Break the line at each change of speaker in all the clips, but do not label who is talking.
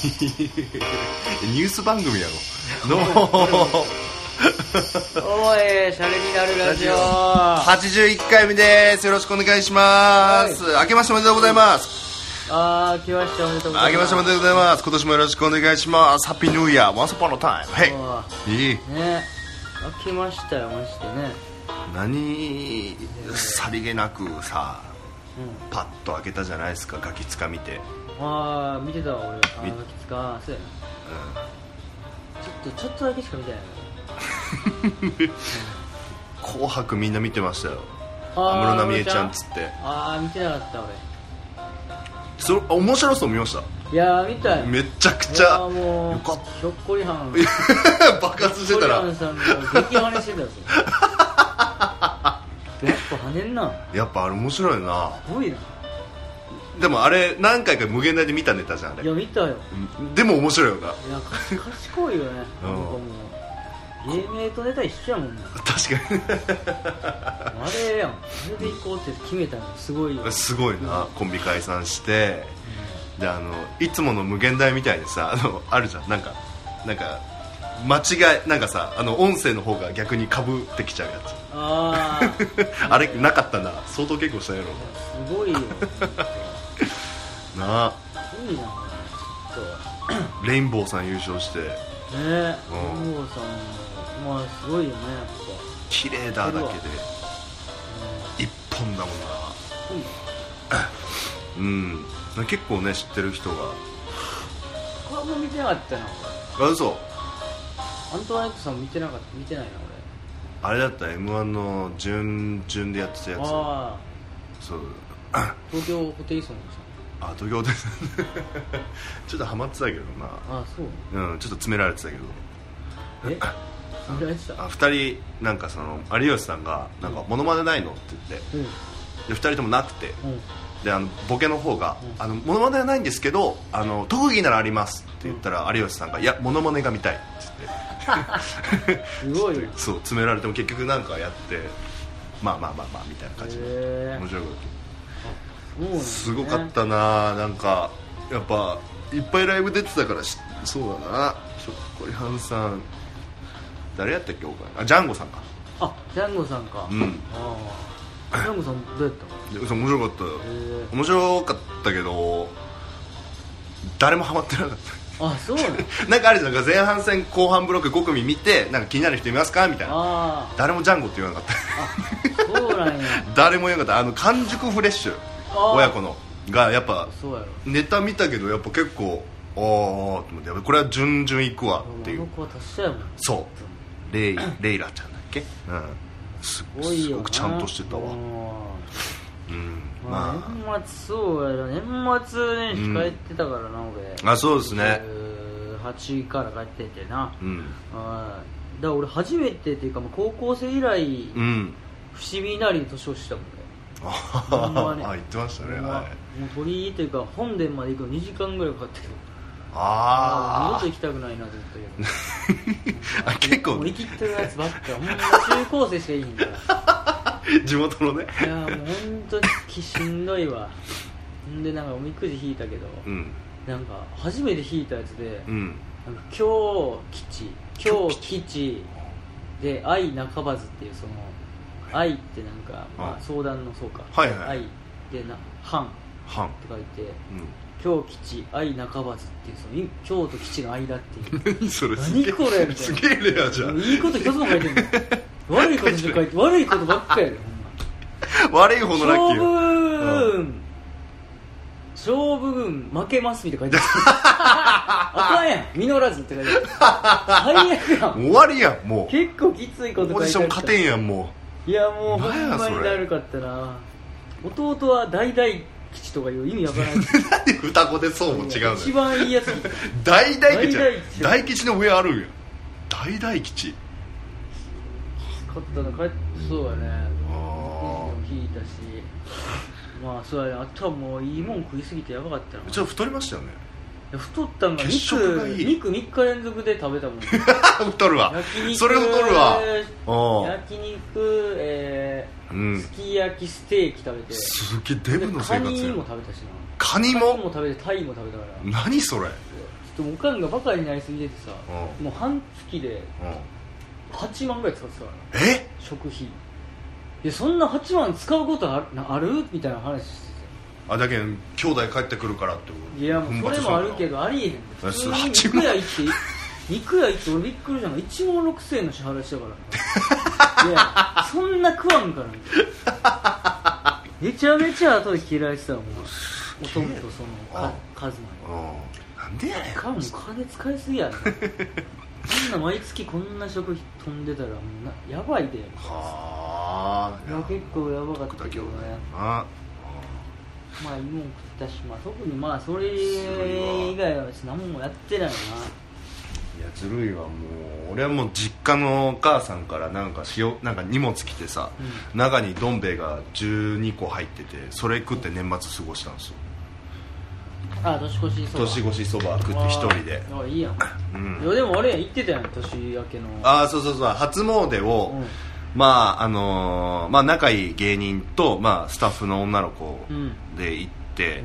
ニュース番組やろ。どうも
おいシャレになるラジオ。
81回目です。よろしくお願いします、明けましておめでとうございます。
あー来ましたおめでとうございます。
明けましておめでとうございます。今年もよろしくお願いします。ハッピーニューイヤー。Once upon a time はい。
お
いい。
ね。開けましたよマジでね。
何さりげなくさ
うん。
パッと開けたじゃないですか。ガキつか見て、
ああ見てたわ俺。あ
見
ーガキつか。そうやな。ちょっとちょっとだけしか見てない。
紅白みんな見てましたよ。
の
安室奈美恵ちゃんっ
つ
つって。
ああ見てなかった
それ面白そう見ました。
俺いやー見たよ。
めっちゃくち
いや
ゃ
ーもう
よかっ
ひょっこりはん。
た 爆発してたら
ひょっこりはんさんの激跳ねしてたよそれやっぱ跳ねんな。
やっぱあれ面白いな。
すごいな
でもあれ何回か無限大で見たネタじゃんあれ。
いや見たよ。
うん。でも面白いよな。い
やか賢いよね。
うん。
なんかもう芸名とネタ一緒やもんな
確かに。
あれやん。それで行こうって決めたのすごいよ。
すごいな。コンビ解散して。であのいつもの無限大みたいにさあのあるじゃん。なんかなんか間違いなんかさあの音声の方が逆にかぶってきちゃうや
ああ
つ あれなかったな。相当結構したやろ
すごいよ
な。あ
すごいな。これちょっ
レインボーさん優勝して。
とね
うん
え本郷さんもまあすごいよねやっ
綺麗だだけで。
ぱ。
一本だもんな。
うん。
うん。結構ね知ってる人が。
これも見てなかったな
あ嘘。
アントワネットさん見てなかった見てないな
あれだった m 1の準々でやってたやつ。
俺あ
そう。
あ東京ホテイソンさ
あ東京で。すちょっとハマってたけど
んあそう。
なうんちょっと詰められてたけど。
え？見られてた？
あ2人なんかその有吉さんが「なんかモノマネないの?」って言って。
うん。
で2人ともなくて。
うん。
であのボケの方が「
うん。
あのモノマネはないんですけどあの特技ならあります」って言ったら有吉さんが「いやモノマネが見たい」って言って。
すごい。よ
そう詰められても結局なんかやってまあまあまあまあみたいな感じで。
へ
面白かっ
そうなんだね
たすごかったななんかやっぱいっぱいライブ出てたからしそうだな。ひょっこりはんさん。誰やったっけ他あジャンゴさんか。
あジャンゴさんか。
うん。
ジャンゴさんどうやったの？
でそう面白かったよ。
へ
面白かったけど誰もハマってなかっ
えあそう な
んかあるじゃん前半戦後半ブロック5組見てなんか気になる人いますか？みたいな。
あ
誰もジャンゴって言わなかった。
あそうなんや。
誰も言わなかった。あの完熟フレッシュ親子のがやっぱネタ見たけどやっぱ結構ああと思ってこれは順々いくわっていう。
あの子は達者やもん。
そう。レイレイラちゃんだっけ？うん。す
すごい
すごくちゃんとしてたわ。
うん。
うん。
まあ、
ま
年末そうやな。年末年始帰ってたからな、俺。
あそうですね。
8から帰っててな。
あうん。
はい。だから俺初めてっていうか高校生以来
うん。
伏見稲荷で年をしたもん
あ
ほんまね
あ言ってましたね。
俺、
はい。
もう鳥居というか本殿まで行くの2時間ぐらいかかったけど
あ
二度と行きたくないなと思ったけど。
あ結構
もう生きってるやつばっかほんま中高生しかいいんだ
地元のね。
いやもう本当にしんどいわ。ほんでなんかおみくじ引いたけど、
うん。
なんか初めて引いたやつで、
うん。
なんか今日吉。今日吉で愛半ばずっていうその愛ってなんか、ま
あ
あ、相談のそうか、
はいはい。
愛でな半って
半
書いて
うん。
今日吉愛半ばずっていうそのい今日と吉の間っていう。
何 それすげえ
何これ？みたいな。
すげえレアじゃん。
いいこと一つも書いてんの。悪いことしか書いて悪いことばっかやで
悪い方のラッキ
勝
ーよ。
負運勝負運負けますみたいな書いてある。あかんやん。実らずって書いてある。最悪やん。
終わりやんもう。
結構きついこと書いてある。
勝てんやんも
いやもうほんまにだるかったな。弟は大々吉とかいう意味わからない
うなんで双子でそうも違うの
一
よ
番いいやつ。
大大吉や。
大大吉
の上あるんや。大大吉。
勝ったの帰そうやね。
あ
引いたし。まあそうやね。あとはもういいもん食いすぎてやばかったな。
あちょっと太りましたよね
太ったんが
血
肉
色がいい。
肉3日連続で食べたもん。
太るわ。
焼肉
それ太るわ。お
焼肉、えー
うん。
すき焼きステーキ食べて。
すげえデブの生活や
カニも食べたしな。
カニ
カニも
も
食べてタイも食べたから。
何それ？
ちょっとおかんがバカになりすぎててさ
う。ん
もう半月で
う。ん
8万ぐらい使ってたから。な
え？
食費。いやそんな8万使うことあるなある？みたいな話して
あだけど兄弟帰ってくるからってこと。
ていやもうそれもあるけどありえへん。
あ
普通に
8
肉
万
屋行って肉屋行って俺びっくりしたの。が1万6000円の支払いしたから。な いやそんな食わんからみたいな。めちゃめちゃ後で嫌いしてたもんおとんとそのかカズマ
なんでやねん。
かも金使いすぎやなそんな毎月こんな食費飛んでたらもうなやばいで。い
はあ。
や結構やばかったけどね。
あ
まあいいもん食ったし、まあ、特にまあそれ以外は何もやってないな。い
やずるいわもう。俺はもう実家のお母さんからなんかしよなんか荷物来てさ、中にどん兵衛が12個入っててそれ食って年末過ごしたんですよ。
あ年越しそば。
年越しそば食って一人で。
ああいいやん、
うん。
いやでもあれやん行ってたやん年明けの。
ああそうそうそう。初詣を、
うん
まああのーまあ仲いい芸人と、まあ、スタッフの女の子
うん
で行って、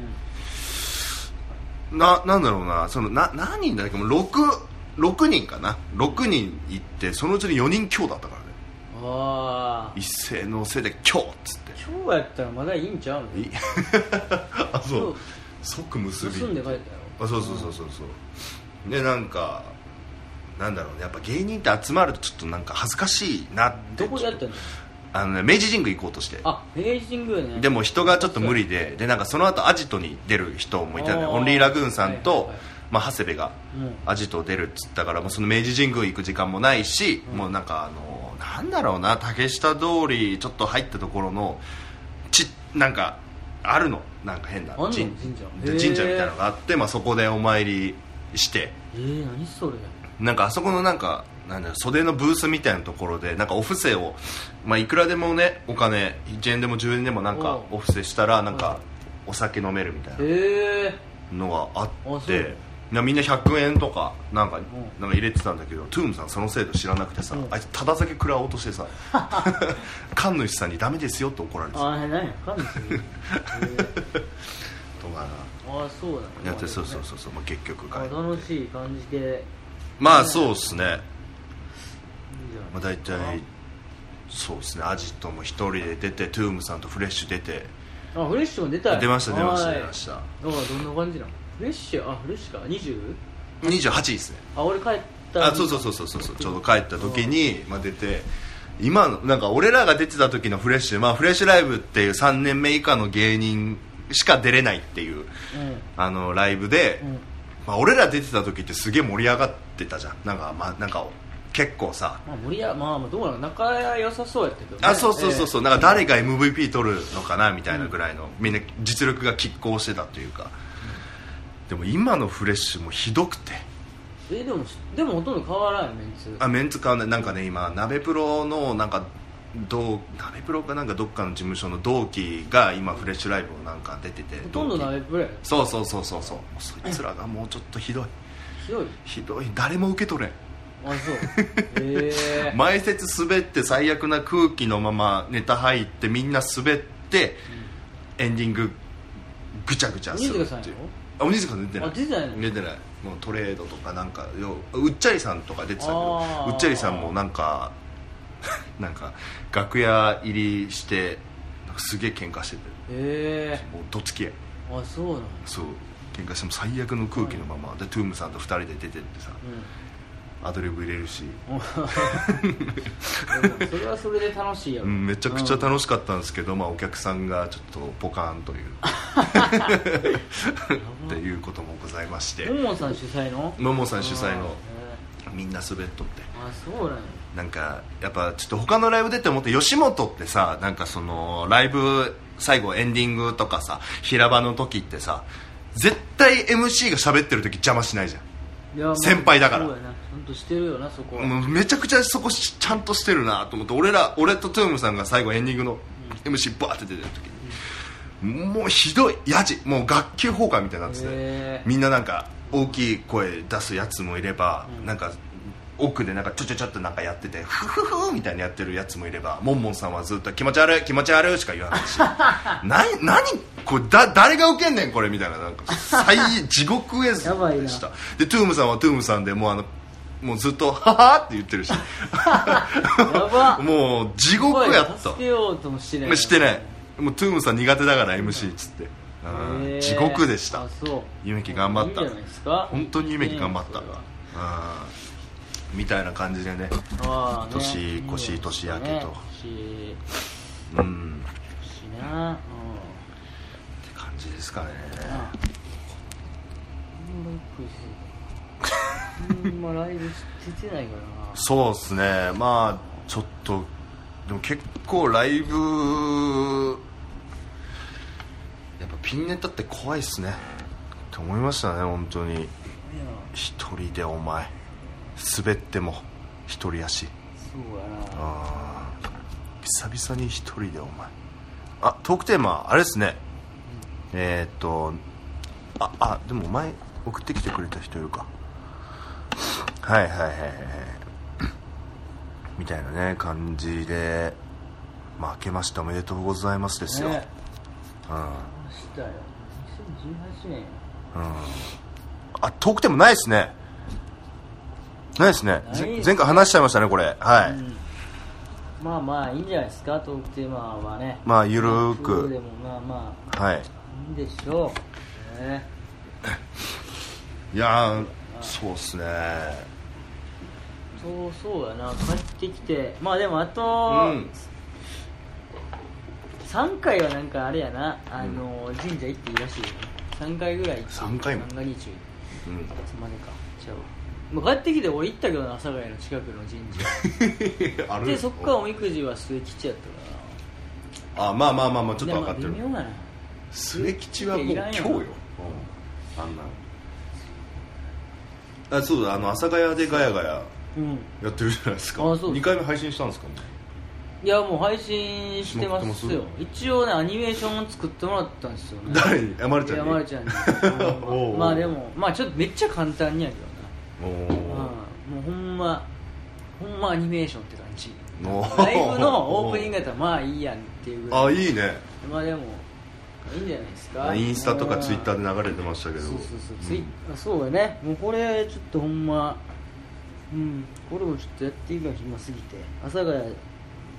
ななんだろうなそのな何人だっけもう 6, 6人かな？6人行ってそのうちの4人今日だったからね。
ああ
一斉のせいで今日っつって。
今日やったらまだいいんちゃうの？
い あそう。即結び。
進んで帰ったよ
あそうそうそうそうそう。でなんかなんだろうね。やっぱ芸人って集まるとちょっとなんか恥ずかしいなって。
どこでやったの？
あの、ね、明治神宮行こうとして。
あ明治神宮ね。
でも人がちょっと無理で。でなんかその後アジトに出る人もいたんだよ
あー。
オンリーラグーンさんと、
はいはいはい。
まあ、長谷部が
うん。
アジト出るっつったからもうその明治神宮行く時間もないし、もうなんかあのなんだろうな竹下通りちょっと入ったところのちなんかあるの？なんか変な。神
神社。
神社みたいなのがあって、まあ、そこでお参りして。
えー、何それ？
なんかあそこのなんかなんだ袖のブースみたいなところでなんかお布施を、まあ、いくらでもねお金1円でも10円でもなんか
お
布施したらなんか
はい。
お酒飲めるみたいな
ええ
のがあってなみんな100円とかなんか
ん。
なんか入れてたんだけどトゥームさんその制度知らなくてさ
うん。
あいつただ酒食らおうとしてさ 神主さんにダメですよって怒られてた
ああ何？やかんないえー。
とか
ああそうだね。
なやってそうそうそうそう、まあ、結局
楽しい感じで
まあそうっすね。まあ、大体そうですね。アジトも一人で出てトゥームさんとフレッシュ出て。
あフレッシュも出たよ
出ました出ました
はい。
出ました。
だからどんな感じなの？フレッシュあフレッシュか。20?
28位ですね。
あ俺帰った。
あそうそうそうそうそう。そうちょうど帰った時に、まあ、出て今のなんか俺らが出てた時のフレッシュ、まあ、フレッシュライブっていう3年目以下の芸人しか出れないっていう
うん。
あのライブで、
うん
まあ、俺ら出てた時ってすげえ盛り上がってたじゃん。なんかまあなんか結構さ。
まあ盛り上まあまあどうなの？仲良さそうやったけどね。
あそうそうそうそう、
え
なんか誰が MVP 取るのかなみたいなぐらいの、みんな実力が拮抗してたというか、でも今のフレッシュもひどくて。
えでもでもほとんど変わらんよメンツ。
あメンツ買わない。なんかね今鍋プロのなんか同鍋プロかなんかどっかの事務所の同期が今フレッシュライブをなんか出てて
ほとんど
同期。
鍋プレイ
そうそうそうそうそう。そいつらがもうちょっとひどい。
ひどい。
ひどい。誰も受け取れん。
あそう。へえ。
前説滑って最悪な空気のままネタ入ってみんな滑って、エンディングぐちゃぐちゃするっていう。あ鬼塚出てない。
あ出てないの？
出てない。もうトレードとかなんかようっちゃりさんとか出てたけどうっちゃりさんもなんか なんか楽屋入りしてなんかすげえ喧嘩してて。
へえ。
もうどつき合い。
あそうなの
そう。喧嘩しても最悪の空気のまま。でトゥームさんと2人で出てってさ。アドリブ入れるし、
それはそれで楽しいやろ、
うん、めちゃくちゃ楽しかったんですけど、まあ、お客さんがちょっとポカーンという。っていうこともございまして。
ももさん主催の？
ももさん主催の。
あ
みんな滑っとって。
あそうなんや。
なんかやっぱちょっと他のライブ出て思って吉本ってさなんかそのライブ最後エンディングとかさ平場の時ってさ絶対 MC が喋ってる時邪魔しないじゃん。先輩だから。
んとしてるよなそこは、
もうめちゃくちゃそこしちゃんとしてるなと思って俺ら俺とトゥームさんが最後エンディングの MC バーって出てる時に、もうひどいやじもう学級崩壊みたいになっててみんななんか大きい声出すやつもいれば、
うん。
なんか奥でなんかちょちょちょっとなんかやっててフフフみたいなやってるやつもいればモンモンさんはずっと気持ち悪い気持ち悪いしか言わないし。何何これだ誰がウケんねんこれみたいななんか最地獄絵図でした。でトゥームさんはトゥームさんでもうあのもうずっと「はは」って言ってるし。もう地獄やった。
してない。
もうトゥームさん苦手だから MC っつって、地獄でした。
あそう。
ゆめき頑張った。本当に夢に頑張った。みたいな感じでね。年越し年明けと。うん。って感じですかね。
まびっくりするほんまライブ出てないからな。
そうっすね。まあちょっとでも結構ライブピンネタって怖いっすね。って思いましたね本当に。一人でお前。滑っても一人足
そうやな。
あー。久々に一人でお前。あトークテーマあれですね。えー、っとああでも前送ってきてくれた人いるか。はいはいはいはいはい。みたいなね感じで。まあ明けましておめでとうございますですよ、
ね。
うん
したよ。2018年
あトークテーマないですね。ないですね。
ない
ぜ前回話しちゃいましたねこれ。はい、
うん。まあまあいいんじゃないですか？トークテーマはね。
まあゆるー
でもまあまあ。
はい。
いいんでしょう。ね。
いやーそうっすね。
そうそうやな。帰ってきて。まあでもあと、
うん
3回はなんかあれやなあの、神社行っていいらしいよね。3回ぐらい行って
三回も。
三が日。中
うん。
いつまでか。ちゃう。もう帰ってきて俺行ったけどな阿佐ヶ谷の近くの神社。
ある
でそっからおみくじは末吉やったか
あまあまあまあまあちょ
ら
っと分かってる。
でも微妙やな。
末吉はもう
いらんよ
今日よ、うん、あんなあそうだあの阿佐ヶ谷でガヤガヤ
うん。
やってるじゃないですか。
あそう。
2回目配信したんですかね
いやもう配信してますよ。一応ねアニメーションを作ってもらったんですよね。
誰？に山根ちゃんに？
ちゃんに。まあでもまあちょっとめっちゃ簡単にやけどな
お
うん。もうほんまほんまアニメーションって感じ。ライブのオープニングやったらまあいいやんっていうぐらい。
あいいね。
まあでもいいんじゃないですか。
インスタとかツイッタ
ー
ーで流れてましたけど。
そうそうそう、ツイあそうやね。もうこれちょっとほんまうん。これもちょっとやっていいか暇すぎて。阿佐ヶ谷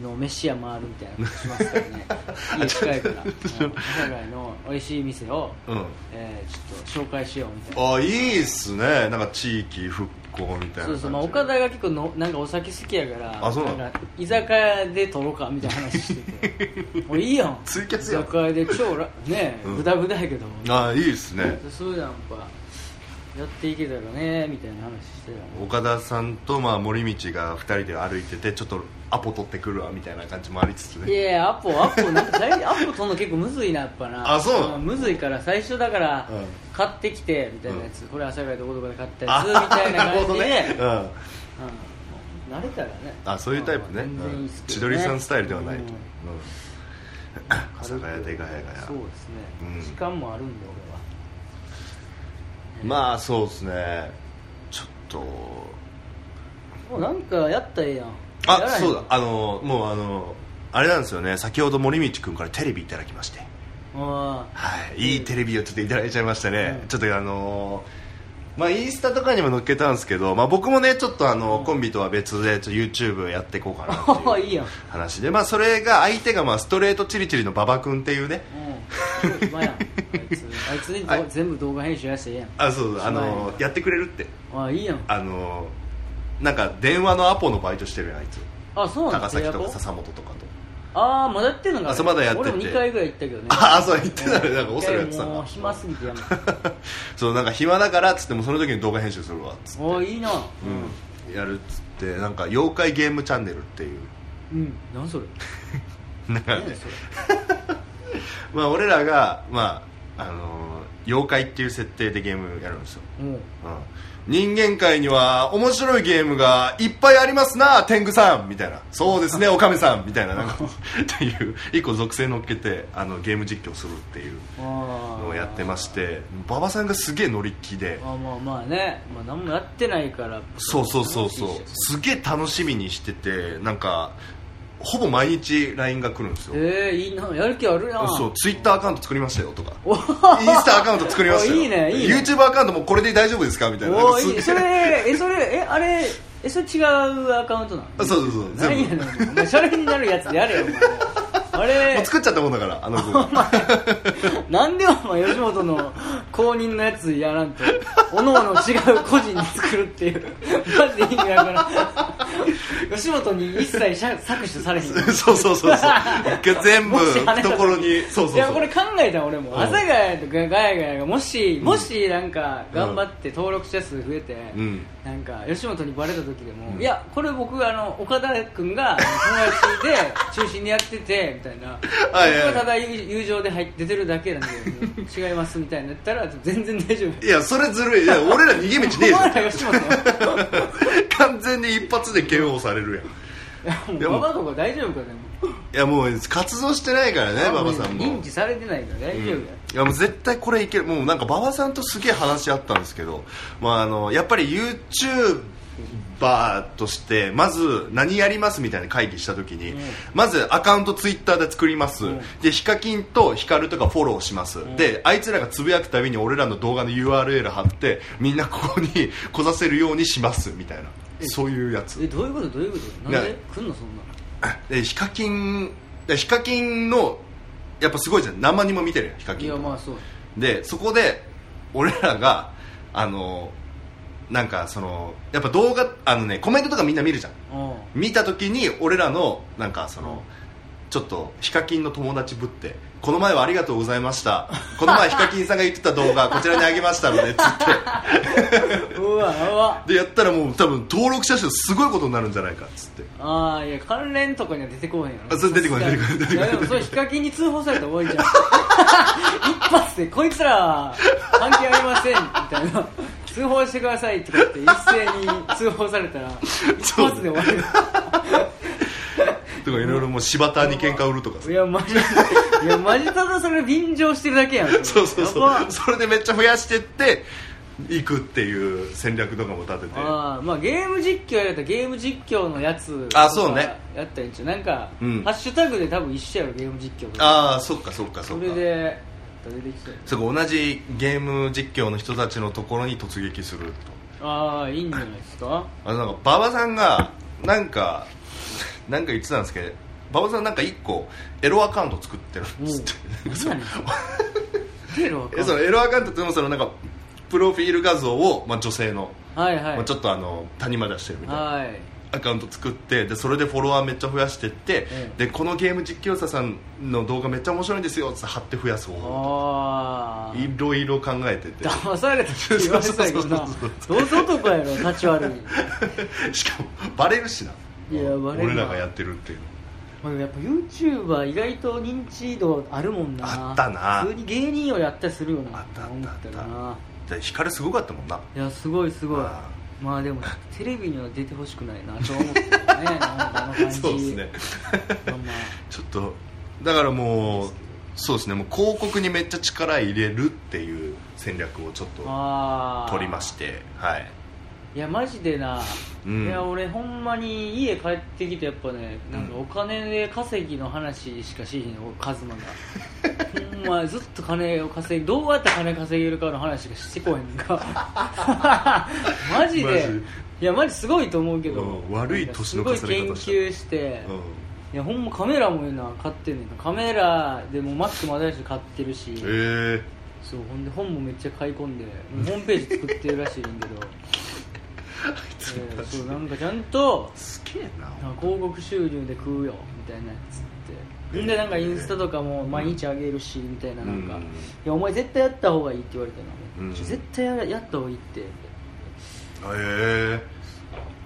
の飯屋回るみたいなことしますからね。家近いから。うん阿佐ヶ谷の美味しい店を、
うん。
えーちょっと紹介しようみたいな。
あいいっすね。なんか地域復興みたいな
そうそう、まあ、岡田が結構のなんかお酒好きやから
あそうなの？
んか居酒屋で撮ろうかみたいな話してて。もういいやん。
ツイキャスやん。
居酒屋で超らね
うん。
グダグダやけど
あいいっすね。
そういうなんかやっていけたらねみたいな話してた
岡田さんとまあ森道が2人で歩いててちょっとアポ取ってくるわみたいな感じもありつつ
い
ね
やいやアポアポなんか大 アポ取るの結構むずいなやっぱな。
あそう？
むずいから最初だから、
うん。
買ってきてみたいなやつ、これ朝霞どこどこで買った
あ
やつみたいな感じで、
どね、うん、
うん。慣れたらね。
あそういうタイプね。
全然いいっすけ
千鳥さんスタイルではないと、
うん。
うん。ヶ谷でガヤガヤ
そうですね、
うん。
時間もあるんで
まあそうですね。ちょっと。
もうなんかやったらええやん。
あそうだ。あのもうあのあれなんですよね。先ほど森道君からテレビいただきまして。
あ
はい。いいテレビをちょっといただいちゃいましたね、
うん。
ちょっとあのまあインスタとかにも載っけたんですけど、まあ、僕もねちょっとあの、
うん。
コンビとは別でちょっと YouTube やっていこうかなって
あ
いう 話で。まあそれが相手がまあストレートチリチリの馬場君っていうね。
うんあいつあいつに全部動画編集やらせてええやん。
あそうそう。あの
ん
や。ってくれるって。
あいいやん。
あのなんか電話のアポのバイトしてるやんあいつ。
あそうなん
高崎とか笹本とかと。
ああまだやってんのか。
あそうまだやってて。
俺も2回ぐらい行ったけどね。
あそう言ってたねなんか恐れやってた。な
もう暇すぎてやめた
そうなんか暇だからっつってもその時に動画編集するわっつって、
おいいな。
うん、やるっつってなんか妖怪ゲームチャンネルっていう。
うん。何それ？
なんか
何それ？
まあ俺らがまああのー妖怪っていう設定でゲームやるんですよ、
もう
うん、人間界には面白いゲームがいっぱいありますな天狗さん。みたいな。そうですね おかめさん。みたいな。なんかっていう一個属性乗っけてあのゲーム実況するっていう
あ
のをやってまして馬場さんがすげえ乗り気で。
あまあまあね、まあ、何もやってないから
そ。うそうそうそう。すげえ楽しみにしててなんかほぼ毎日 LINE が来るんですよ。
えー、いいなやる気あるな
そうツイッターアカウント作りましたよとか。
お
インスタアカウント作りましたよ。
おいいねいいね。
YouTube アカウントもこれで大丈夫ですか？みたいな
おいいそれえそれえあれえそれ違うアカウントなの？
あそうそうそう。
何やねん。お前シャレになるやつでやれよお前あれ
もう作っちゃったもんだからあの子が
なんでお前吉本の公認のやつやらんとおのおの違う個人に作るっていうマジで意味わからん。吉本に一切搾取されへん。
そうそうそうそう。全部懐に。そうそうそう。
いやこれ考えた俺も
うん。
阿佐ヶ谷とかガヤガヤがもしもしなんか頑張って登録者数増えて、
うん。
なんか吉本にバレた時でも、
うん
いやこれ僕あの岡田君が友達で中心にやっててみたいな。
はいはい。
僕はただ友友情で入って出てるだけなんで違いますみたいになったら全然大丈夫。
いやそれずるい。いや俺ら逃げ道ねえじ
お
ゃ
前ら吉本
ん完全に一発で KO されるやん。
いやもうババとか大丈夫かね
いやもう活動してないからね馬場さんも。
認知されてないから大丈夫や、
いやもう絶対これいける。もうなんか馬場さんとすげえ話し合ったんですけど、まあ、あのやっぱり YouTuber としてまず何やりますみたいな会議した時に、
うん。
まずアカウントツイッターで作ります、
うん。
でヒカキンとヒカルとかフォローします、
ん。
であいつらがつぶやくたびに俺らの動画の URL 貼ってみんなここに 来させるようにします。みたいな。そういうやつ。
えどういうこと？どういうこと？なんで
ね。
来んのそんな
でヒカキンでヒカキンのやっぱすごいじゃん。何万人も見てるやんヒカキン。
いやまあそう。
でそこで俺らがあのなんかそのやっぱ動画あのねコメントとかみんな見るじゃん。
うん。
見た時に俺らのなんかその、ちょっとヒカキンの友達ぶってこの前はありがとうございました。この前ヒカキンさんが言ってた動画 こちらにあげましたのでつって。
うわうわ。
でやったらもう多分登録者数すごいことになるんじゃないかっつって。
ああいや関連とかには出てこへんやろ
あそれ出てこない出てこない出てこない。
やでもそれヒカキンに通報されたら終わりじゃん。一発でこいつら関係ありませんみたいな。通報してくださいとかって一斉に通報されたら一発で終わる
とかいろいろもう柴田に喧嘩売るとか
いやマジいやマジただそれ便乗してるだけやん
そうそうそうそれでめっちゃ増やしてっていくっていう戦略とかも立てて
あまあゲーム実況やったらゲーム実況のやつ
あそうね
やったらいいんちゃうなんか、
うん
ハッシュタグで多分一緒やろゲーム実況
ああそっかそっかそっかそ
れで出てきそうや
そこ同じゲーム実況の人たちのところに突撃すると
ああいいんじゃないですか
あなんか馬場さんがなんかなんか言ってたんですけど馬場さんなんか一個エロアカウント作ってるん。ですって そのエロアカウントってそのなんかプロフィール画像を、まあ、女性の、
はいはい、
まあ、ちょっとあの谷間出してるみたいな
はい。
アカウント作ってでそれでフォロワーめっちゃ増やしてって、
うん
でこのゲーム実況者さんの動画めっちゃ面白いんですよって貼って増やす方法。いろいろ考えてて。
騙されたって言われてたけどどうせ男やろ立ち悪い。
しかもバレるしない
やバレるな
俺らがやってるっていう。の
まあやっぱ YouTuber 意外と認知度あるもんな。
あったな。
普通に芸人よりやったりするよな。
あったあった
思ったらな
で光すごかったもんな。い
やすごいすごい。
あ
まあでもテレビには出てほしくないなと思ってるね。あの
そうですね。ちょっとだからもうそうですね。もう広告にめっちゃ力入れるっていう戦略をちょっと取りましてはい
いやマジでな、
うん。
いや俺ほんまに家帰ってきてやっぱねなんかお金で稼ぎの話しかしへんよカズマが。ほんまずっと金を稼ぎどうやって金稼げるかの話しかしてこへんか。マジで。いやマジすごいと思うけど、
うん悪い年の重ね方
すごい研究して、
うん。
いやほんまカメラもな買ってんねんカメラでもマックも新しい買ってるし、
え
そうほんで本もめっちゃ買い込んでもうホームページ作ってるらしいねんけどえーそうなんかちゃんと
ー、すげえな
広告収入で食うよみたいなやつって。んでなんかインスタとかも毎日あげるしみたいななんか、
うん
いやお前絶対やった方がいいって言われたの、
うん。
絶対ややった方がいいって。
ええ。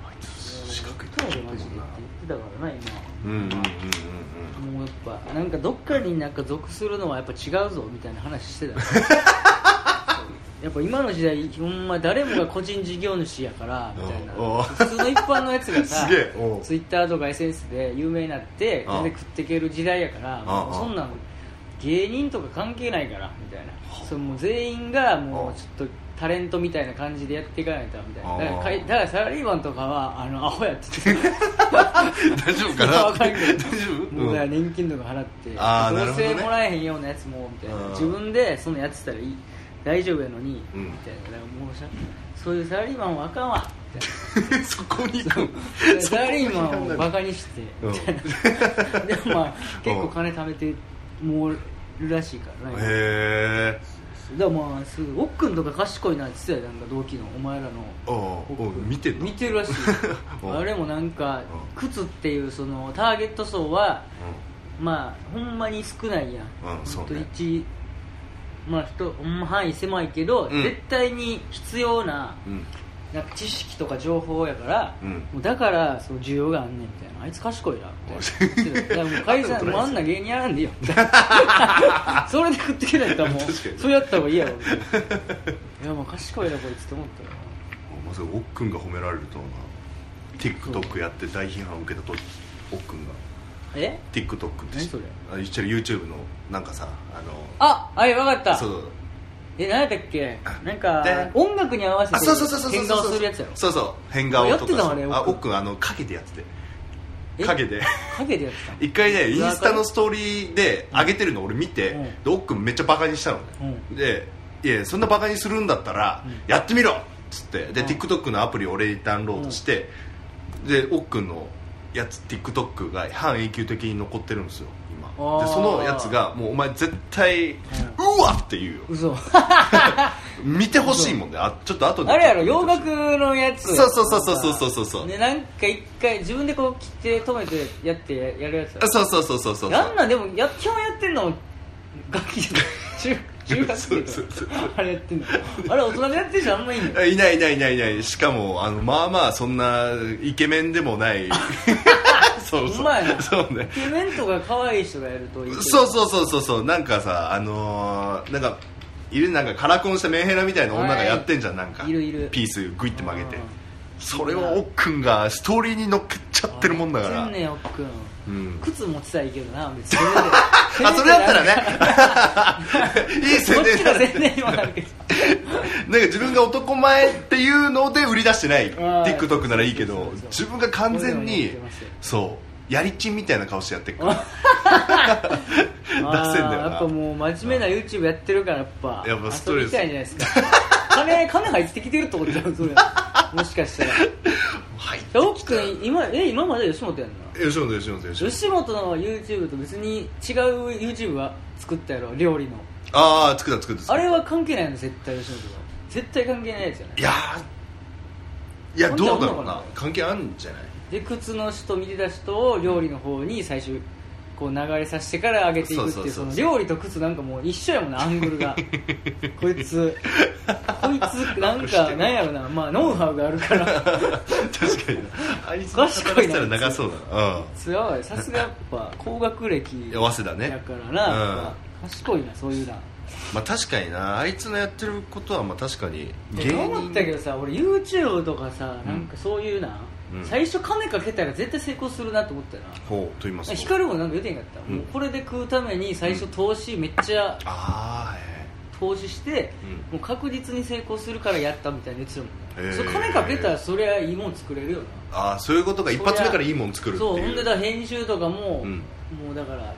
あいつ仕掛けて
マジでって言ってたからな今。
うんうんうんうん
もうやっぱなんかどっかになんか属するのはやっぱ違うぞみたいな話してた。よ やっぱ今の時代ほんま誰もが個人事業主やからみたいな。普通の一般のやつがさ ツイッターとか SNS で有名になって
あ
全然食っていける時代やからそんなん芸人とか関係ないからみたいな。そのもう全員がもうちょっとタレントみたいな感じでやっていかないとみたいな。だからかいだからサラリーマンとかはあのアホやってて
大丈夫かな？大丈夫？
もうだから
うん
年金とか払ってどうせもらえへんようなやつもみたいな。
うん。
自分でそのやってたらいい大丈夫やのに、
うん。
みたいなだからもうさそういうサラリーマンはあかんわ
そこに行く。の
サラリーマンをバカにして
うん。
みたいな。でもまあ結構金貯めてもうるらしいからね
へえ
だからまあすごいおっくんとか賢いなって言ってたよなんか同期のお前らの。
見て
見てるらしい。
うん。
あれもなんか靴っていうそのターゲット層はまあほんまに少ないやん、
うんそうね。
ほんと一まあ人範囲狭いけど、
うん。
絶対に必要な
うん。うん
なんか知識とか情報やから、
うん。
もうだからそう需要があんねんみたいな。あいつ賢いなみたいなだからもう解散もうあんな芸人やらんでいいよ。みたいなそれで食ってけないやったらもう
確かに。
それやった方がいいやろ。みたいないやもう賢いなこいつって思ったよ。
まさかおっくんが褒められるとはな。TikTok やって大批判を受けたとおっくんが
え
？TikTok って
何それ？
あ一緒に YouTube のなんかさあの
あはい分かった。
そう
え何やったっけ？なんか
で
音楽に合わせて
あそうそうそうそうそう
変顔するやつやろ。
そうそう。変顔とか
やってたのあれ
あの影でやってて。
え？
影で
影でやってたの？
一回ねインスタの
ス
ストーリーで上げてるの俺見て、
うん。
でおっくんめっちゃバカにしたのね、
う
でいやそんなバカにするんだったら、
うん。
やってみろっつって。で、
うん。
TikTok のアプリ俺ダウンロードして、でおっくんのやつ TikTok が半永久的に残ってるんですよ今。でそのやつがもうお前絶対、うん、うわって言う。よ
嘘。
見てほしいもんね。あちょっと後で。
あれやろ洋楽のやつ。
そうそうそうそうそうそうそう、
ね、なんか一回自分でこう切って止めてやってやるやつ。そう
そうそうそうそうそう。
なんなん？でもや基本やってんの楽器じゃない。中中学生とかあれやってんの。あれ大人でやってる人あんまいい
いないいないいないいない。しかもあのまあまあそんなイケメンでもない。そうそう。
まやな。
そうね。
イケメンとか可愛い人がやるといい
そうそうそうそうそう。なんかさあのーなんかいるなんかカラコンしたメンヘラみたいな女がやってんじゃんなんか。
いるいる。
ピースグイって曲げて。
うん。
それをおっくんがストーリーに乗っけちゃってるもんだから。
やってんねんおっくん
うん。
靴持ってたらいいけどな別に。
あそれだったらね。いい宣伝だ
なる。けど。
なんか自分が男前っていうので売り出してない。TikTok ならいいけど自分が完全
俺
にそう。やりちんみたいな顔してやってるから。出せんだよ
あーやっぱ
な
もう真面目な YouTube やってるからやっぱ。
やっぱストレス。
遊びたいじゃないですか金金入ってきてるってことじゃんそれ。もしかしたら。
はい
大きく今え今まで吉本やんな
吉本吉本吉本。
吉本の YouTube と別に違う YouTube は作ったやろ料理の。
ああ作った作った
あれは関係ないの絶対吉本は。絶対関係ないやつじゃない
いやーいやどうだろうな。関係あるんじゃない？
で靴の人見てた人を料理の方に最初こう流れさせてから上げていくっていう料理と靴なんかもう一緒やもんなアングルが。こいつこいつなんかなんやろな。まあノウハウがあるから。
確かにな。あいつ。の
賢いな
ら長そうだな。うん。
強い。さすがやっぱ 高学歴
早稲田ね。
やからな、
うん。
賢いなそういうな
まあ確かにな。あいつのやってることはまあ確かに。芸
思
人
ったけどさ俺 YouTube とかさなんかそういうな、
うん
最初金かけたら絶対成功するなって思ったよな。
ほうと言いますと。
光もなんか言うてんかった、
うん。
もうこれで食うために最初投資めっちゃ
ああへ
投資して、
うん。
もう確実に成功するからやったみたいな言ってたもんそれ金かけたらそりゃいいもん作れるよな。
えああそういうことが一発目からいいもん作るっていう。
そうほんでだ編集とかも、
うん。
もうだから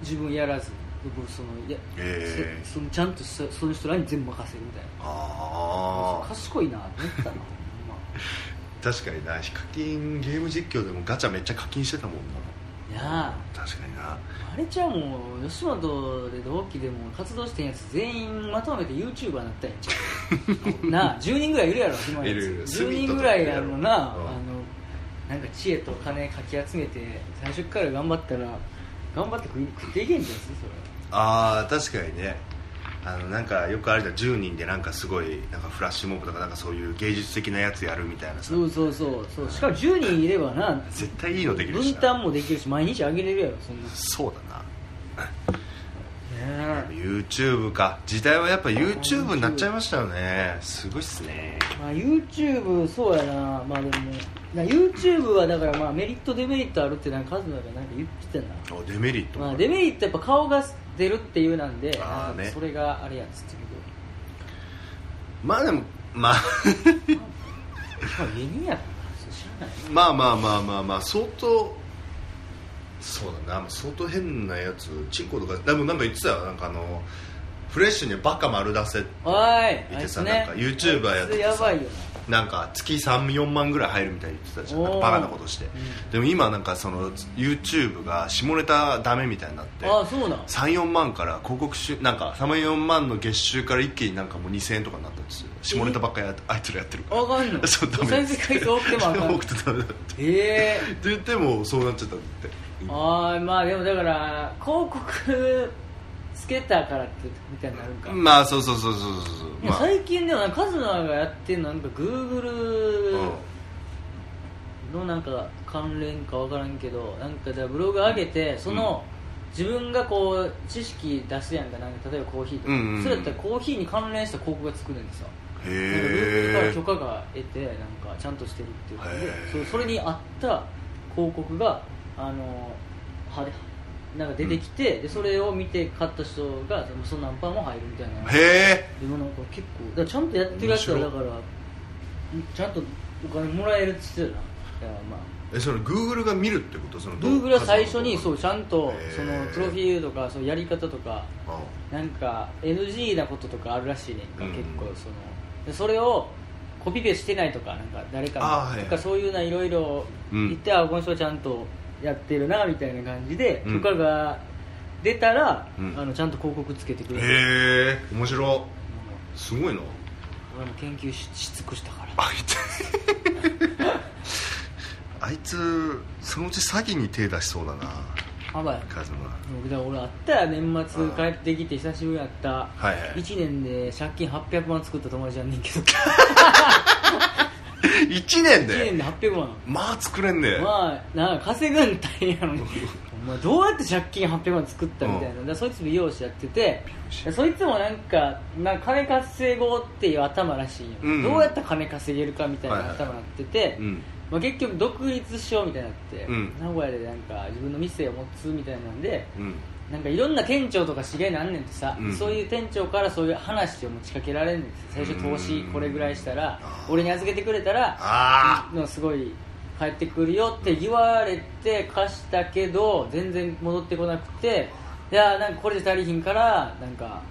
自分やらず僕そのいや、そのちゃんとそその人らに全部任せるみたいな。
ああ
賢いなって思ったな
確かにな。ヒカキンゲーム実況でもガチャめっちゃ課金してたもんな。い
やあ。
確かにな。
あれちゃうもう吉本で同期でも活動してんやつ全員まとめて YouTuber になったんやん。ちゃうなあ10人ぐらいいるやろ今のやつ
いるいる
10人ぐらいやろな、
うん
あのなんか知恵と金かき集めて最初から頑張ったら頑張って食い食っていけんじゃんそれ。
ああ確かにねあのなんかよくあるじゃん。10人でなんかすごいなんかフラッシュモブとかなんかそういう芸術的なやつやるみたいなさ。
そうそうそう。そう。しかも10人いればな
絶対いいのできるしな。
分担もできるし毎日あげれるやろそんな。
そうだな。
ね
YouTube か。時代はやっぱ YouTube になっちゃいましたよね。すごいっすね。
まあ、YouTube そうやな。まあでもな YouTube はだからまあメリットデメリットあるってなんかカズマがなんか言ってたな。
あデメリット
まあ、デメリットやっぱ顔が出るっていうなんでそれがあれやっつってる
まあでもまあ。
芸人やからなそう知らない。
まあまあまあまあまあ相当そうだな。相当変なやつ。チンコとか。でもなんか言ってたよ。なんかあのフレッシュにバカ丸出せ。
おいあ
言って
いつね。
さなんか YouTuber やってて
やばいよ
なんか月34万ぐらい入るみたいに言ってたじゃん。なんバカなことして、
ん。
でも今なんかその YouTube が下ネタダメみたいになって。
なああそうなん
34万から広告収なんか34万の月収から一気になんかもう2000円とかになったんですよ。下ネタばっかりやあいつらやってるから。
あかんの
そうダメ。
多くて
ダメだって。
ええ
って言ってもそうなっちゃったんだって。
ああまあでもだから広告つけたからってみたいになるんか、
まあそうそうそうそうそうそう。まあ
最近でもカズマがやってるのなんか Google のなんか関連か分からんけどなんかブログ上げてその、自分がこう知識出すやんか。なんか例えばコーヒーとか、
うんうんうん。
それやったらコーヒーに関連した広告が作るんですよ。
へ
なんかから
え
許可が得てなんかちゃんとしてるっていう感じで。そそれに合った広告があのはなんか出てきて、でそれを見て買った人がその何パーも入るみたいな。
へえ。
でもなんか結構ちゃんとやってるやつはだからちゃんとお金もらえるっつってたな。まあ。
えその Google が見るってこと？その
Google は最初にそうちゃんとそのプロフィールとかそのやり方とか
あ
なんか NG なこととかあるらしいね。んか、
うん。
結構その。でそれをコピペしてないとかなんか誰かとかそういうないろいろ
うん。
言って、あこの人はちゃんとやってるなみたいな感じで
うん。
許可が出たら、
うん。
あのちゃんと広告つけてくれる、
へえ面白。
うん
すごいな。
俺も研究しし尽くしたから。
あい。つ あいつそのうち詐欺に手出しそうだな。
やばい。
カズマ。
僕だから俺あったよ年末帰ってきて久しぶりやった、
はいはい。
1年で借金800万作った友達やんねんけど
1年
1
で
年で800万。
まあ作れんね。
まあなんか稼ぐん大変やのに。お前どうやって借金800万作ったみたいな、
うん。
そいつ美容師やっててそいつもなんかなんか金稼ごうっていう頭らしいんよ、
うんうん。
どうやったら金稼げるかみたいな
はいはい
頭になってて、
うん。
まあ、結局独立しようみたいになって、
うん。
名古屋でなんか自分の店を持つみたいなんで
うん
なんかいろんな店長とか知り合いなんねんってさ、
うん。
そういう店長からそういう話を持ちかけられるんです最初投資これぐらいしたら俺に預けてくれたら
あ
のすごい返ってくるよって言われて貸したけど全然戻ってこなくていやなんかこれで足りひんからなんか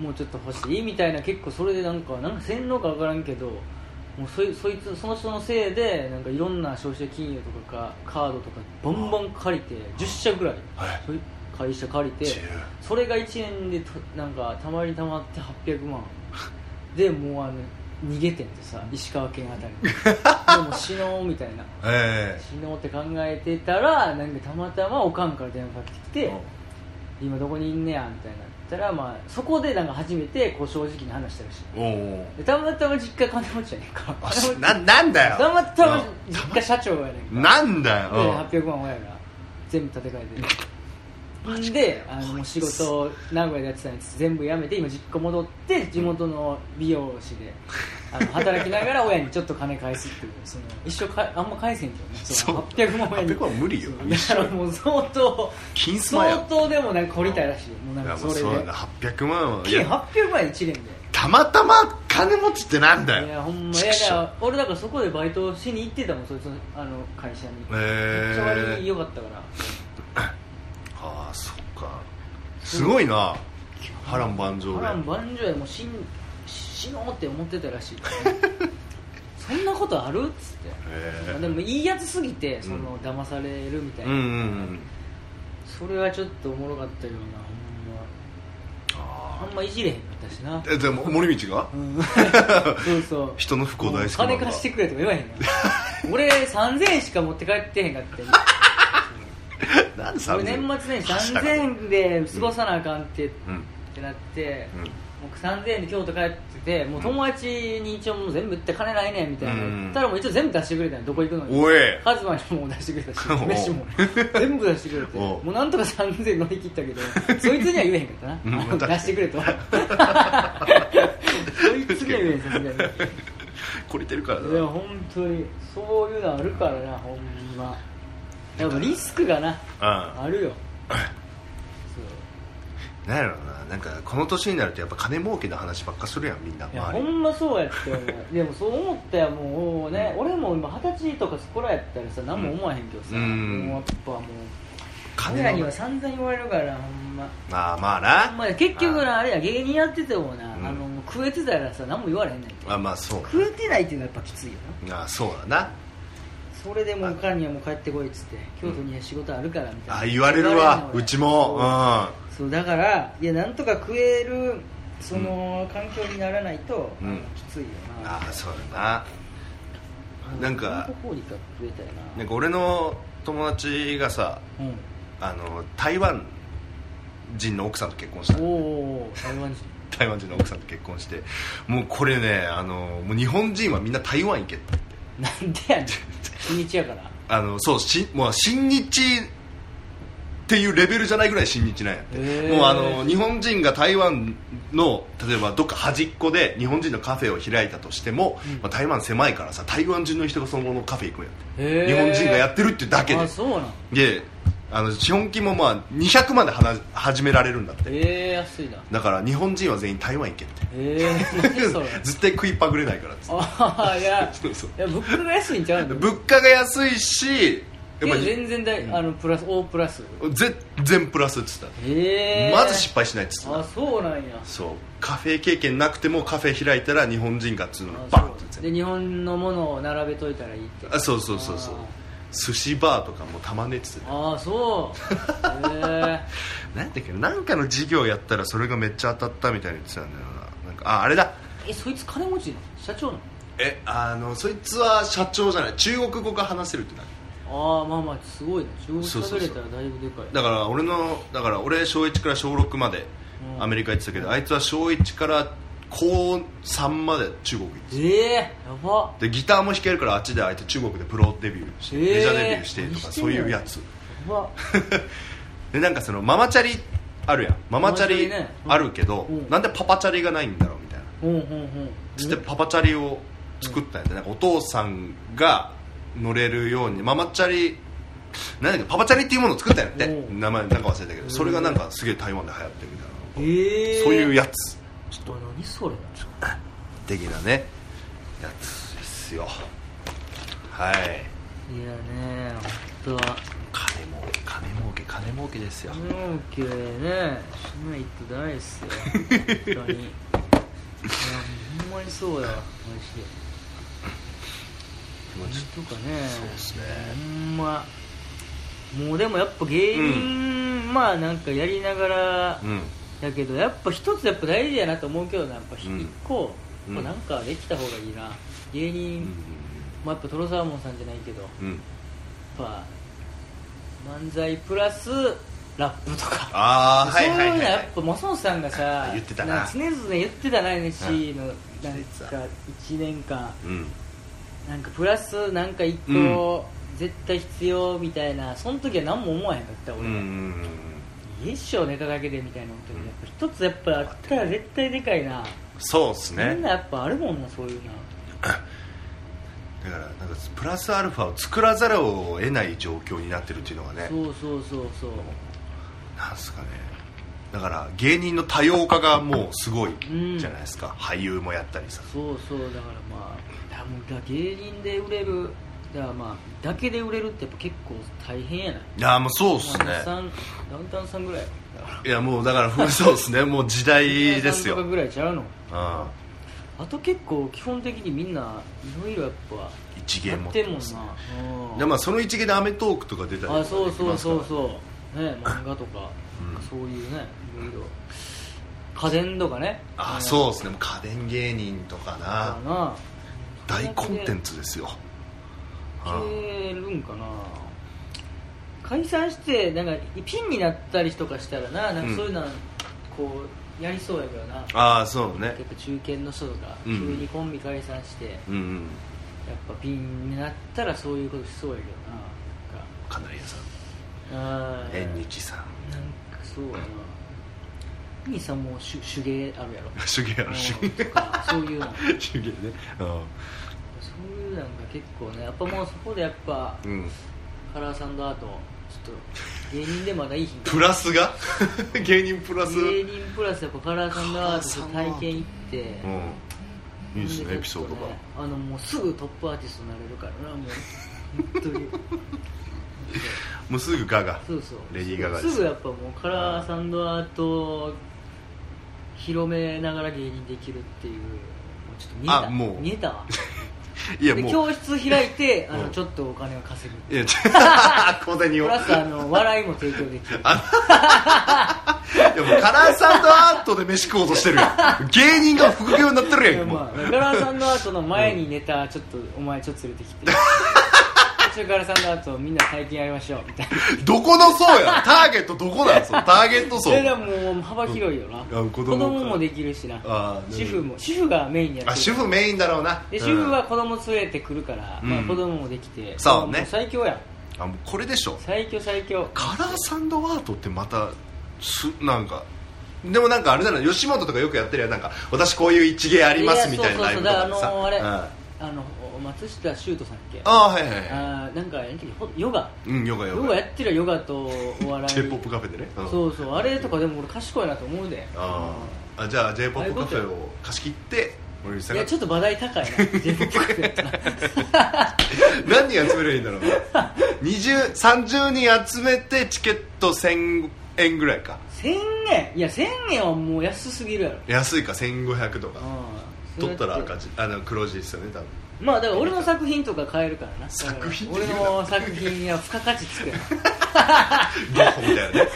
もうちょっと欲しいみたいな結構それでなんかなんか洗脳か分からんけどもうそいそいつその人のせいでなんかいろんな消費者金融とかかカードとかバンバン借りて10社ぐらい。
はい
会社借りて
10
それが1年でとなんかたまりたまって800万。でもうあの逃げてんってさ石川県あたりに。でも死のうみたいな。
え
死のうって考えてたらなんかたまたまおかんから電話かかってきて
え
今どこにいんねやみたいになったら、まあ、そこでなんか初めてこう正直に話したらし。いでたまたま実家金持ちやねんか
ななんだよ。
たまたま
うん。
実家社長やねんか
なんだ
で
よ
800万親が全部立て替えてんであの仕事を名古屋でやってたやつ全部辞めて今実家戻って地元の美容師であの働きながら親にちょっと金返すっていうその一生かあんま返せんけどね。その
そう。
800万親に
800万無理よ。
だからもう相当
金スマや。
相当でもなんか凝りたいらしいもうなんかそれで。
そうだ800万はい
金
や
800万円1年で。
たまたま金持ちってなんだよ。
いやほんま。いやだから俺だからそこでバイトしに行ってたもんそいつのあの会社に。めっちゃ割
へえ
良かったから。
ああそっか。すごいな。波乱万丈で。
波乱万丈やもう死ん死のうって思ってたらしい。そんなことあるっつって、
へえ
でもいいやつすぎてその、
うん
騙されるみたいな、
うんうんうん。
それはちょっとおもろかったけどなほんま。あんまいじれへんかったしな。
えでも 森道が？
うん。そうそう。
人の不幸大好き
金貸してくれとか言わへんの。俺3000円しか持って帰ってへんかって
なんで
俺年末年始3000円で過ごさなあかんって,、
うん。
ってなって、僕3000円で京都帰っててもう友達に一応もう全部売って金ないねんみたいな
うん。
言ったらもう一応全部出してくれたんどこ行くのに。カズマにも出してくれたし 飯も全部出してくれて。もうなんとか3000円乗り切ったけど そいつには言えへんかったな、
うん
出してくれと。そいつには言えへんさすがに。
これてるから
いや
な
本当にそういうのあるからなほんまやっぱリスクがな
うん。
あるよ。
なんやろななんかこの年になるとやっぱ金儲けの話ばっかするやんみんな
いやほんまそうやって思う。でもそう思ったやもうね、俺も今二十歳とかそこらやったらさ何も思わへんけどさ、
うん。
もうやっぱもう
金
俺らには
の
散々言われるからなほんま。
まあまあな。
ま結局なあれや芸人やっててもな、
うん。
あの食えてたらさ何も言われへんねんて。
あまあそう
食えてないっていうのはやっぱきついよな。
あそうだな
それでもうおかんにはもう帰ってこいっつって京都には仕事あるからみたいな、
あ言われるわ。うちも。うん。
そうだからいやなんとか食えるその環境にならないと、
うん。
あのきついよな。
ああそうだな。なんか
トマトフォーリカ食えたよな。
なんか俺の友達がさ
うん。
あの台湾人の奥さんと結婚した
おお台湾人。
台湾人の奥さんと結婚して。もうこれねあのもう日本人はみんな台湾行けって
なんでやねん。日にちやから。
あのそうしもう新日っていうレベルじゃないぐらい新日なんやって、
へー
もうあの日本人が台湾の例えばどっか端っこで日本人のカフェを開いたとしても、
うん。
まあ、台湾狭いからさ台湾人の人がその後のカフェ行くんやって。
へー
日本人がやってるっていうだけで。
あそうなん。
であの資本金もまあ200万で始められるんだって。
ええ安いな。
だから日本人は全員台湾行けって。
ええ何それ。
絶対食いっぱぐれないからっつって。
ああいや
そうそう。
いや物価が安いんちゃうの？
物価が安いしやっぱ
全然だいあのプラス大プラス。
全然プラスっつった
ええ
まず失敗しないっつってた
あそうなんや。
そう。カフェ経験なくてもカフェ開いたら日本人がっつうの。
あ
バンって
で日本のものを並べといたらいいって。
あそうそうそうそう寿司バーとかもたまねっつってた
ああそう。へえ
なんだっけななんかの授業やったらそれがめっちゃ当たったみたいに言ってたんだよな。なんかああれだ。
えそいつ金持ち？社長なの？
えあのそいつは社長じゃない。中国語が話せるって何
ああまあまあすごいね。中国
そうそうそう。
喋れたらだいぶでかい。
だから俺のだから俺小1から小6まで
うん。
アメリカ行ってたけど、あいつは小1から高3まで中国行ってた。
ええやば。
でギターも弾けるからあっちであいつ中国でプロデビューして、
えー
メジャーデビューしてとかそういうやつ。でなんかそのママチャリあるやん。ママチャリあるけど、
うん。
なんでパパチャリがないんだろうみたいな。
ほんほんほん。
つってパパチャリを作ったんやて、なんかお父さんが乗れるようにママチャリなんだっけパパチャリっていうものを作ったんやって。
うん。
名前なんか忘れたけどそれがなんかすげえ台湾で流行ってるみたいな。
ええ
そういう
や
やつ
ちょっと何それ。
的なねやつですよ。はい。
いやね本当は。
金も金儲け金儲けですよ。
金儲けねしないとダメですよ。本当に。いやほんまにそうやマジで
気持ち
とかね。
そうっすね。
ほんま。もうでもやっぱ芸人、まあなんかやりながら
うん
やけどやっぱ一つやっぱ大事やなと思うけどなやっぱ一
うん。
個、
うん。
なんかできた方がいいな。芸人、まあ、やっぱトロサーモンさんじゃないけどやっ
うん
ぱ漫才プラスラップとか。
あ
そういうのや
はい
っぱマソンさんがさ
言ってたな。
常々言ってたな NSC のなんか1年間。
うん。
なんかプラスなんか1個絶対必要みたいなその時は何も思わへんかった俺は、
うんうん
いいっしょネタだけでみたいな思ったけどやっぱ一つやっぱあったら絶対でかいな、
そうっす
みん
ね
なやっぱあるもんなそういうな
だからなんかプラスアルファを作らざるを得ない状況になってるっていうのがね。
そうそうそうそう。
なんすかね。だから芸人の多様化がもうすごい
うん
じゃないですか、俳優もやったりさ。
そうそう。だからまあだもうだ芸人で売れるだからまあだけで売れるってやっぱ結構大変やない？
いやもうそうっすね。
ダウンタウンさんぐらい
いやもうだからそうですね。もう時代ですよ。
ぐらいちゃうの？
うん。
あと結構基本的にみんないろいろやっぱ
一芸
や
持ってます
ってんもんな。うん。
でまあその一芸で『アメトーーク』とか出たりとか
あそうそうそう
う
そう。ね漫画とか、
うん。
そういうねいろいろ。家電とかね。
あそうですね。家電芸人とかな。大コンテンツですよ。
いけるんかな。解散してなんかピンになったりとかしたらななんかそういうのはこやりそうやけどな。やっ
ああそうね。
ぱ中堅の人とか急
うん。
にコンビ解散して、やっ
うん。うん
ぱピンになったらそういうことしそうやけ
カナリアさん。
どなあー。
縁日さん。
なんかそうやな。兄さんも手手芸あるやろ。
手芸ある手
うん。とかそういうの。
手芸ね。
そういうのが結構ねやっぱもうそこでやっぱ
うん、うん、
カラーサンドアートちょっと芸人でまだいい日
プラスが？芸人プラス？
芸人プラスやっぱカラーサンドアート体験行って。
うん。いいですねエピソードが。
あのもうすぐトップアーティストになれるからなもう。本当に。
もうすぐガガ。
そうそう。
レディーガガです。
すぐやっぱもうカラーサンドアートを広めながら芸人できるっていう。もうちょっと見えた。
あもう。
見えたわ
いやもう。
で教室開いてあ
うん。
のちょっとお金を稼ぐ。
いや小銭を。
プラスあの笑いも提供できる。
いやもうカラーサンドアートで飯食おうとしてる芸人が副業になってるやんもう
まあ、カラーサンドアートの前にネタちょっとお前ちょっと連れてきて 途中カラーサンドアートみんな体験やりましょうみたいな。
どこの層や？ターゲットどこなんその？ターゲット層。
それでももう幅広いよな、
うん。子
子
供
もできるしな。主婦も。主婦がメインにやってる。
あ主婦メインだろうな。
で
うん。
主婦は子供連れてくるから、
うん。
まあ、子供もできて。
そうね。
も最強や。ん
あもうこれでしょ。
最強最強。
カラーサンドアートってまたすなんかでもなんかあれだな。吉本とかよくやってるやん。なんか私こういう一芸ありますみたいなライブとかでさ
あのーあれ
うん。あ
あの松下修斗さんっけ？
あはいはいはい。
あーなんかヨガ。
うんヨガヨ
ヨ
ガ
ガやってるよヨガとお笑い。
J p o p カフェでね。うん。
そうそうあれとかでも俺賢いなと思うで
あー。あじゃあ j p o p カフェを貸し切って森口さんが。
いやちょっと話題高いな。ジェットコークやったら
何人集めればいいんだろうな。20 30人集めてチケット1000円ぐらいか。
1000円？いや1000円はもう安すぎるやろ。
安いか1500とか。
うん。
取ったら赤字。あの黒字ですよね多分
まあだから俺の作品とか買えるからな。
作品
俺の作品には付加価値つくやん
ゴッホみたいなね。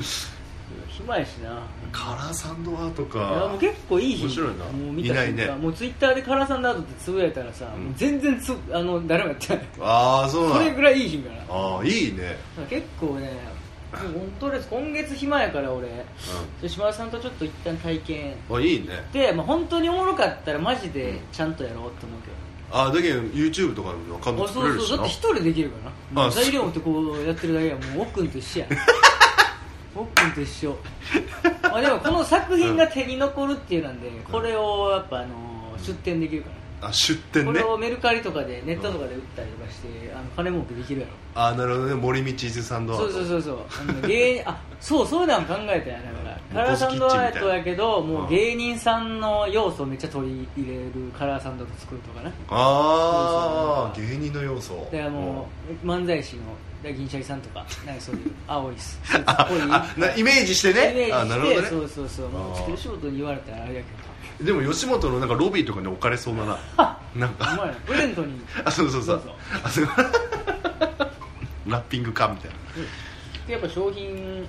暇やしな。
カラーサンドアート
いやも
か
う結構いい日
面白いな。
もう見た
いないね。
もうツイッターでカラーサンダードってつぶやいたらさ、
ん。
もう全然つあの誰もやってない。
ああそうなん
それぐらいいい日かな。
ああいいね。
ら結構ねもうとりあえず今月暇やから俺。
う
島田さんとちょっと一旦体験。
んあいいね。
で、まあ、本当におもろかったらマジでちゃんとやろうと思うけど、
あだけど YouTube とかのアカウント
あそうそうだって一人できるからな。
あ
材料持ってこうやってるだけや。もう奥君と一緒や。奥君と一緒。まあでもこの作品が手に残るっていうなんでこれをやっぱあの出店できるから
あ出店ね。
これをメルカリとかでネットとかで売ったりとかしてあの金儲けできるやろ。
あなるほどね。森道伊豆サンドアート
そうそうそうそう。あの 芸人あそうそういうの考えたやだから。カラーサンドアートやけどもう芸人さんの要素をめっちゃ取り入れるカラーサンドアート作るとかな
ああ
そう
芸人の要素。
でもう漫才師の銀シャリさんとかなんかそういう青いススーツっぽい。
あなイメージして
イメ
ねあ
ージして
なるほどね。
そうそうそう。もう
あー。
作る仕事に言われたらあれやけ
でも吉本のなんかロビーとかに置かれそうだなな ん
どお前
から
プレゼントに。
あそうそうそう。あそう。ラッピングかみたい
やっぱ商品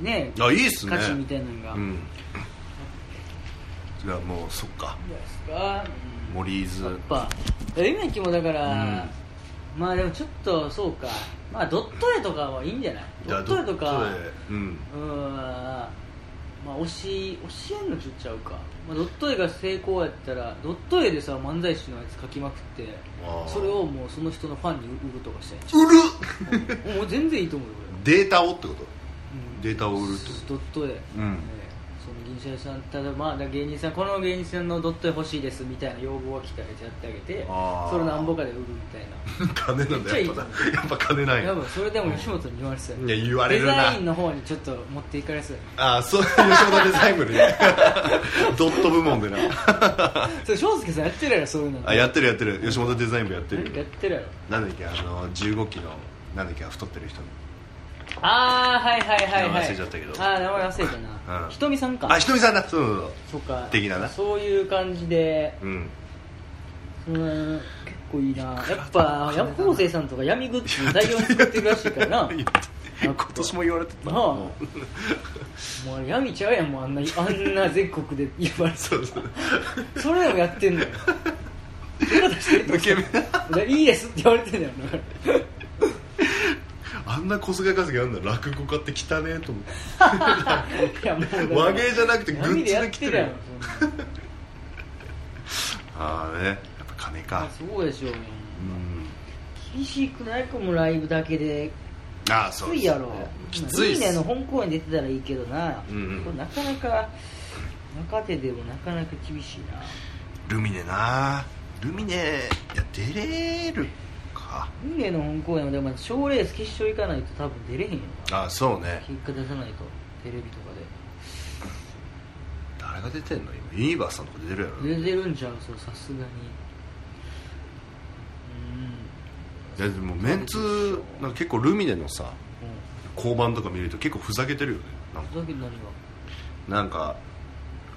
ね
なあいいっすね。
価値みたいなのが、いいん
うん。じゃあもうそっか。
じゃないですか、うん。
森伊豆
やっぱ夢木もだから、
うん
まあでもちょっとそうか。まあドット絵とかはいいんじゃない？ドット絵とか。
うん。
うん。まあ教え教えんのちょっちゃうか、まあ、ドット絵が成功やったらドット絵でさ漫才師のやつ描きまくってそれをもうその人のファンに売るとかしたらい
売る？
もう全然いいと思うよ
データをってこと？
俺、うん。
データを売るってこ
ドット絵、
うん。
ね。そさんただまあ芸人さんこの芸人さんのドット絵欲しいですみたいな要望が来たらやってあげて
あー。
それなんぼかで売るみたいな。
金なんだやっぱやっぱ金ない
やばいそれでも吉本に言われてたよ。
いや言われるな。
デザインの方にちょっと持っていかれそう
ああそう吉本デザイン部でね。ドット部門でな。
それ翔介さんやってるやろそういうの。
あやってるやってる。吉本デザイン部やってる
やってるやろ。
なんだっけあの15期のなんだっけ太ってる人
ああはいはいはいはい。
名前忘れちゃったけど。
ああ名前忘れたな、
うん。
ひとみさんか。
あひとみさんだ。そうそうそう
そうか。
的なな。
そういう感じで。
うん。
うん結構いいな。やっぱヤコウセイさんとか闇グッズ大量に作ってるらしいから。な
今年も言われてた。
なあ。もう闇ちゃうやんもうあんなあんな全国で言われて。
そうそう。
それでもやってんのよ。それ出して。る
抜け目。
いいですって言われてんだよ。だから
ああんな小遣い稼ぎあんだ落語家って汚ねえと思って。和芸じゃなくてグッズ
闇で
来てるよ。ああねやっぱ金か。
そうでしょうね
うん。
厳しくないかもライブだけで。
ああ
き
そうです。ね
ついやろ。
きついっす。
ルミネの本公演出てたらいいけどな、
うんうん。
これなかなか若手でもなかなか厳しいな。
ルミネな。ルミネいや出れるか。
ルミネの本公演はでも賞レース決勝行かないと多分出れへんよ
ああそうね。
結果出さないと。テレビとか
誰が出てんの？今。ユニバースさんとか出てるやろ。
で出てるんちゃうそうさすがに。
いやでもメンツなんか結構ルミネのさ
うん。
交番とか見ると結構ふざけてるよね。なんか。
ふざけて何が？
なんか、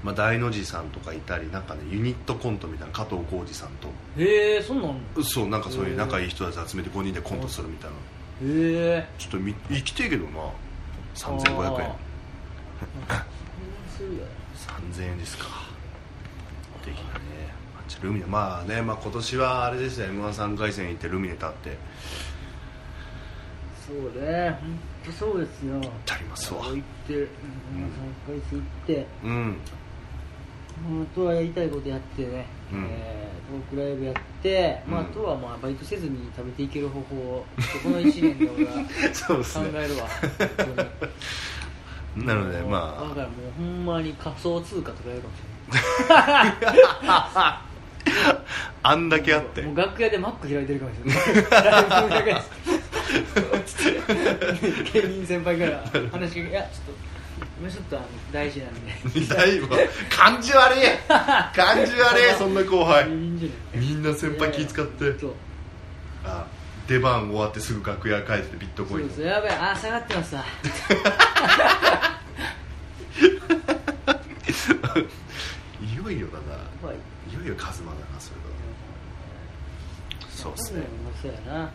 まあ、大の字さんとかいたりなんかねユニットコントみたいな加藤浩次さんと。
へえそんなん
そうなんかそういう仲いい人たち集めて5人でコントするみたいな。
へえ。
ちょっとみ生きてえけどな。3500円。
するや
3000円ですか。的なね。あっちルミネ。まあね、まあ、今年はあれですね m 1 3回戦行ってルミネ立って。
そうね。本当そうですよ。
足りますわ。
行ってうん3回戦行って。
うん。
まああとはやりたいことやってね、
うん。
えートークライブやって、まあ、
うん。
あとはまあバイトせずに食べていける方法をこの1年で俺は 考
ね。
えるわ本当に。
なので
だ
ま
からもうほんまに仮想通貨とかやるかもしれない
ああんだけあって。
もう楽屋でマック開いてるかもしれない。芸人先輩から話しかけいやちょっと今ちょっとあの大事なんで。
だいぶ感じ悪い。感じ悪い そんな後輩。
いいんじゃない
みんな先輩気使って。
そう
あ出番終わってすぐ楽屋帰ってビットコイン。
そうやべえあ下がってますわ。
いよい。よだな
はい
いよいよカズマだなそれだそうっすね。
そうやな。うん。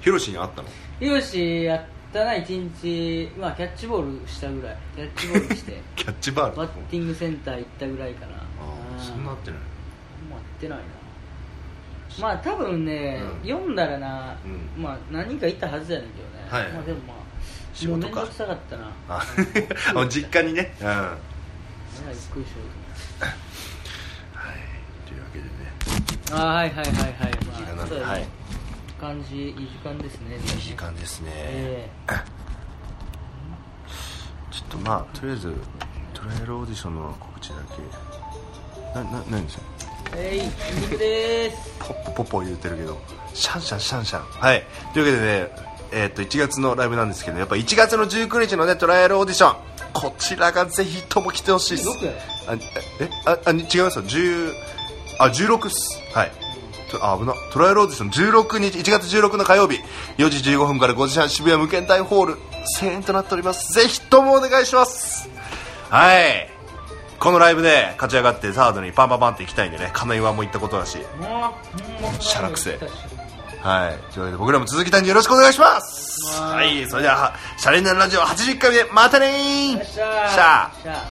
ヒロシに会ったの？
ヒロシやったな一日まあキャッチボールしたぐらい。キャッチボールして。
キャッチバール？
バッティングセンター行ったぐらいかな。
ああそんな会ってない。
もう会ってないな。まあ多分ね、
うん。
読んだらな、
うん。
まあ何人かいたはずやねんけどね、
はい
まあでもまあ
仕事か。
もう面倒くさかったな。
あ 実家にね。うん。
ゆっくりしよ
というわけでね。
うとあはいはいはいはい、ま
いい時間なんで
そうやね。
はい
感じいい時間ですね。
いい時間ですね、
え
ちょっとまあとりあえずトライアルオーディションの告知だけ。なな何ですよ
ええい肉でーす。
ポッポポッポ言ってるけど。シャンシャンシャンシャン。はい。というわけでねえーっと1月のライブなんですけどやっぱ1月の19日のねトライアルオーディション。こちらがぜひとも来てほしいです。あえああ違いますよ。10あ16っす。はい。とあ危な。トライアルオーディション16日1月16の火曜日。4時15分から5時半渋谷無限大ホール1000円となっております。ぜひともお願いします。はい。このライブで勝ち上がってサードにパンパンパンって行きたいんでね金岩も行ったことだし。しゃらくせはい。というわけで僕らも続きたいんでよろしくお願いします。
は
はい。それではシャレンダーラジオ80回目またねー。
しゃー